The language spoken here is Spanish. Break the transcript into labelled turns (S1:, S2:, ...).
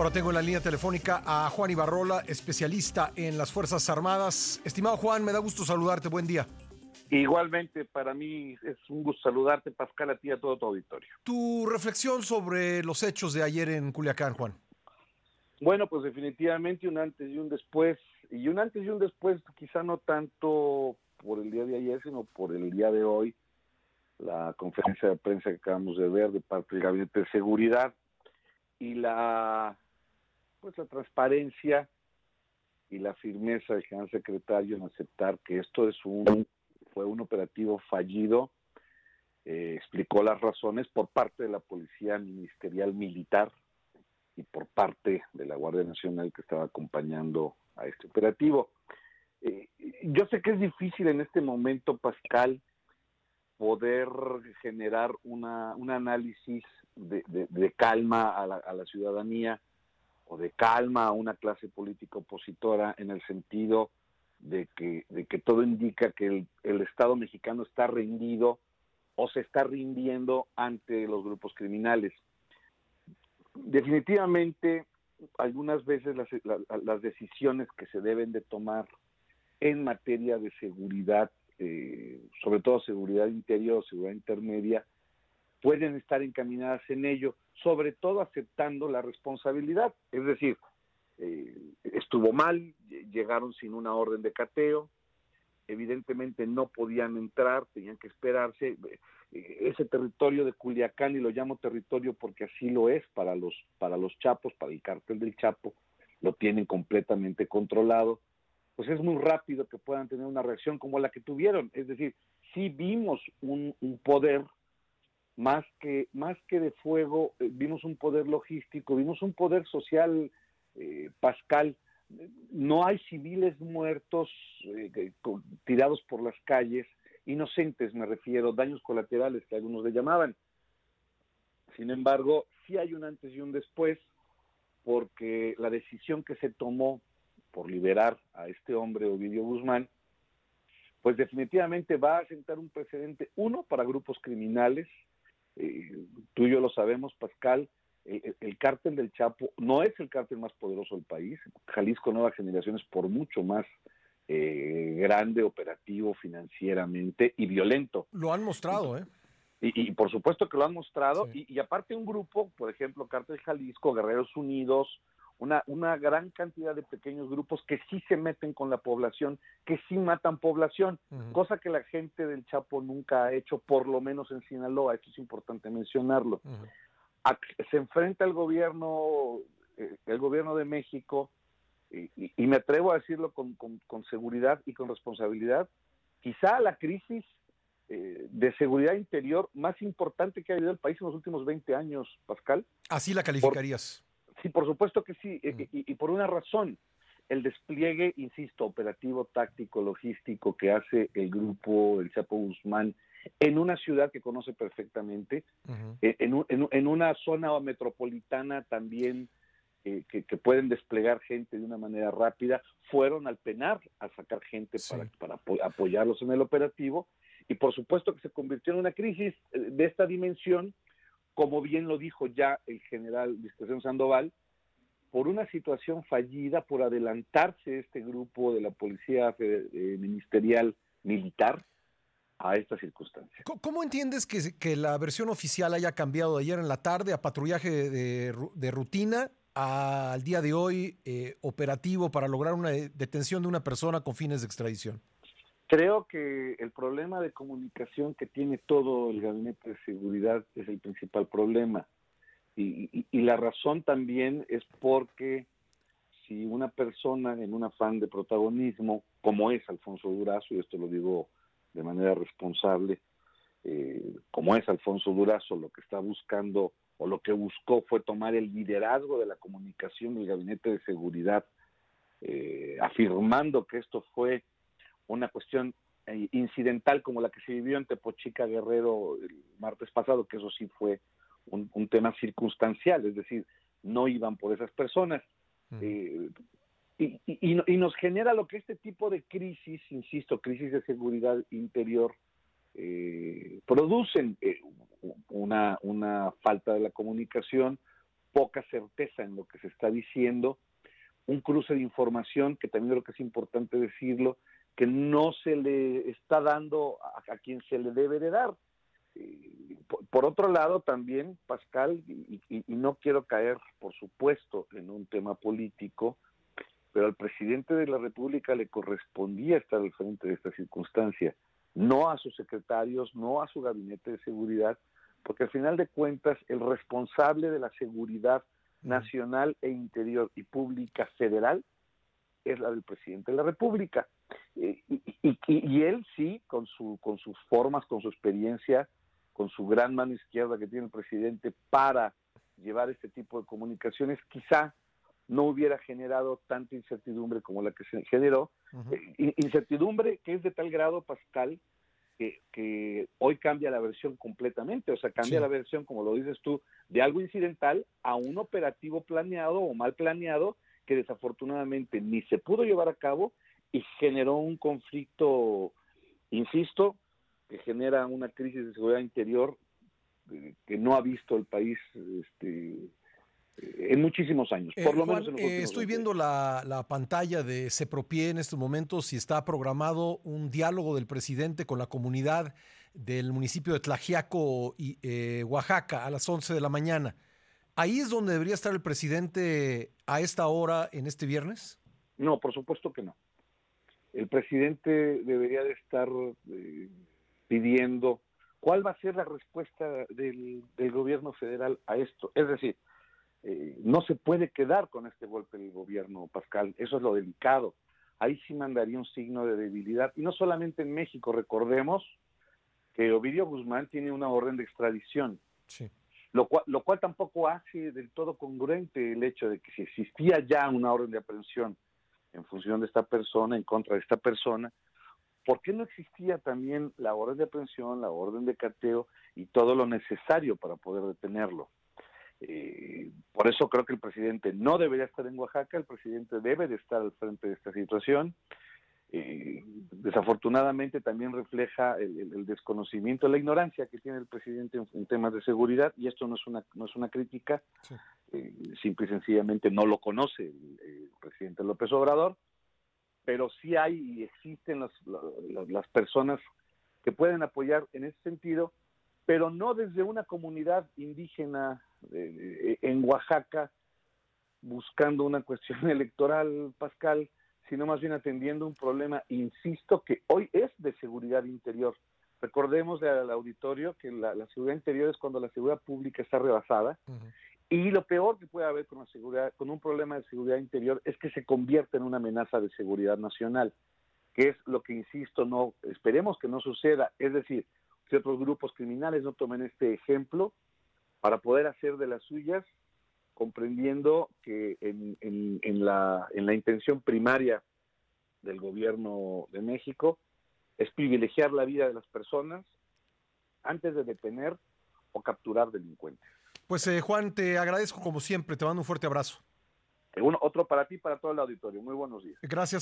S1: Ahora tengo en la línea telefónica a Juan Ibarrola, especialista en las Fuerzas Armadas. Estimado Juan, me da gusto saludarte. Buen día.
S2: Igualmente, para mí es un gusto saludarte, Pascal, a ti y a todo tu auditorio.
S1: Tu reflexión sobre los hechos de ayer en Culiacán, Juan.
S2: Bueno, pues definitivamente un antes y un después. Y un antes y un después, quizá no tanto por el día de ayer, sino por el día de hoy. La conferencia de prensa que acabamos de ver de parte del Gabinete de Seguridad y la pues la transparencia y la firmeza del general secretario en aceptar que esto es un fue un operativo fallido eh, explicó las razones por parte de la policía ministerial militar y por parte de la Guardia Nacional que estaba acompañando a este operativo. Eh, yo sé que es difícil en este momento, Pascal, poder generar una, un análisis de, calma a la, a la, ciudadanía o de calma a una clase política opositora en el sentido de que, de que todo indica que el, Estado mexicano está rendido o se está rindiendo ante los grupos criminales. Definitivamente, algunas veces las, las decisiones que se deben de tomar en materia de seguridad, eh, sobre todo seguridad interior, seguridad intermedia, pueden estar encaminadas en ello, sobre todo aceptando la responsabilidad. Es decir, eh, estuvo mal, llegaron sin una orden de cateo, evidentemente no podían entrar, tenían que esperarse. Eh, ese territorio de Culiacán, y lo llamo territorio porque así lo es para los, para los chapos, para el cártel del Chapo, lo tienen completamente controlado, pues es muy rápido que puedan tener una reacción como la que tuvieron. Es decir, sí vimos un, un poder más que, más que de fuego, eh, vimos un poder logístico, vimos un poder social, eh, Pascal. No hay civiles muertos eh, tirados por las calles, inocentes me refiero, daños colaterales que algunos le llamaban. Sin embargo, sí hay un antes y un después, porque la decisión que se tomó por liberar a este hombre, Ovidio Guzmán, pues definitivamente va a sentar un precedente, uno, para grupos criminales, eh, tú y yo lo sabemos, Pascal, el, cártel del Chapo no es el cártel más poderoso del país. Jalisco Nueva Generación es por mucho más eh, grande, operativo, financieramente y violento.
S1: Lo han mostrado, ¿eh?
S2: Y, por supuesto que lo han mostrado. Y, y, aparte un grupo, por ejemplo, Cártel Jalisco, Guerreros Unidos, una, una gran cantidad de pequeños grupos que sí se meten con la población, que sí matan población, cosa que la gente del Chapo nunca ha hecho, por lo menos en Sinaloa, esto es importante mencionarlo. se enfrenta el gobierno, eh, el gobierno de México, y, me atrevo a decirlo con, con, seguridad y con responsabilidad, quizá la crisis eh, de seguridad interior más importante que ha habido el país en los últimos 20 años, Pascal.
S1: Así la calificarías.
S2: Sí, por supuesto que sí, eh, y, por una razón, el despliegue, insisto, operativo, táctico, logístico que hace el grupo El Chapo Guzmán en una ciudad que conoce perfectamente, eh, en, una zona metropolitana también eh, que, pueden desplegar gente de una manera rápida, fueron al penar a sacar gente para, para apoyarlos en el operativo y por supuesto que se convirtió en una crisis de esta dimensión como bien lo dijo ya el general Discreción Sandoval, por una situación fallida, por adelantarse este grupo de la Policía eh, Ministerial Militar a esta circunstancia.
S1: ¿Cómo entiendes que, la versión oficial haya cambiado de ayer en la tarde a patrullaje de, rutina al día de hoy eh, operativo para lograr una detención de una persona con fines de extradición?
S2: Creo que el problema de comunicación que tiene todo el gabinete de seguridad es el principal problema. Y, la razón también es porque si una persona en un afán de protagonismo, como es Alfonso Durazo, y esto lo digo de manera responsable, eh, como es Alfonso Durazo, lo que está buscando o lo que buscó fue tomar el liderazgo de la comunicación del gabinete de seguridad, eh, afirmando que esto fue una cuestión eh, incidental como la que se vivió en Tepochica Guerrero el martes pasado, que eso sí fue un, tema circunstancial, es decir, no iban por esas personas. Eh, y, nos genera lo que este tipo de crisis, insisto, crisis de seguridad interior, eh, producen una, una falta de la comunicación, poca certeza en lo que se está diciendo, un cruce de información que también creo que es importante decirlo, que no se le está dando a, quien se le debe de dar. Por, otro lado, también, Pascal, y, no quiero caer, por supuesto, en un tema político, pero al presidente de la República le correspondía estar al frente de esta circunstancia, no a sus secretarios, no a su gabinete de seguridad, porque al final de cuentas el responsable de la seguridad nacional e interior y pública federal es la del presidente de la República. Eh, y, él sí, con, su, con sus formas, con su experiencia, con su gran mano izquierda que tiene el presidente para llevar este tipo de comunicaciones, quizá no hubiera generado tanta incertidumbre como la que se generó. Eh, incertidumbre que es de tal grado, Pascal, que, hoy cambia la versión completamente, o sea, cambia la versión, como lo dices tú, de algo incidental a un operativo planeado o mal planeado que desafortunadamente ni se pudo llevar a cabo y generó un conflicto, insisto, que genera una crisis de seguridad interior eh, que no ha visto el país este, en muchísimos años, por lo
S1: eh,
S2: menos
S1: eh, Estoy viendo la, pantalla de Sepropie en estos momentos y está programado un diálogo del presidente con la comunidad del municipio de Tlajiaco, y, eh, Oaxaca, a las 11 de la mañana. ¿Ahí es donde debería estar el presidente a esta hora en este viernes?
S2: No, por supuesto que no. El presidente debería de estar pidiendo cuál va a ser la respuesta del gobierno federal a esto. Es decir, eh, no se puede quedar con este golpe del gobierno, Pascal. Eso es lo delicado. Ahí sí mandaría un signo de debilidad. Y no solamente en México, recordemos que Ovidio Guzmán tiene una orden de extradición. Lo cual, lo cual tampoco hace del todo congruente el hecho de que si existía ya una orden de aprehensión en función de esta persona, en contra de esta persona, ¿por qué no existía también la orden de aprehensión, la orden de cateo y todo lo necesario para poder detenerlo? Eh, por eso creo que el presidente no debería estar en Oaxaca, el presidente debe de estar al frente de esta situación. Eh, desafortunadamente también refleja el, desconocimiento, la ignorancia que tiene el presidente en, temas de seguridad y esto no es una no es una crítica, eh, simple y sencillamente no lo conoce el, presidente López Obrador, pero sí hay y existen las, las personas que pueden apoyar en ese sentido, pero no desde una comunidad indígena en Oaxaca buscando una cuestión electoral, Pascal, sino más bien atendiendo un problema, insisto, que hoy es de seguridad interior. Recordemos al auditorio que la, seguridad interior es cuando la seguridad pública está rebasada y lo peor que puede haber con la seguridad, con un problema de seguridad interior es que se convierte en una amenaza de seguridad nacional, que es lo que insisto, no esperemos que no suceda, es decir, que otros grupos criminales no tomen este ejemplo para poder hacer de las suyas, comprendiendo que en, en, la, en la intención primaria del gobierno de México es privilegiar la vida de las personas antes de detener o capturar delincuentes.
S1: Pues eh, Juan, te agradezco como siempre, te mando un fuerte abrazo.
S2: Uno, otro para ti, para todo el auditorio. Muy buenos días.
S1: Gracias.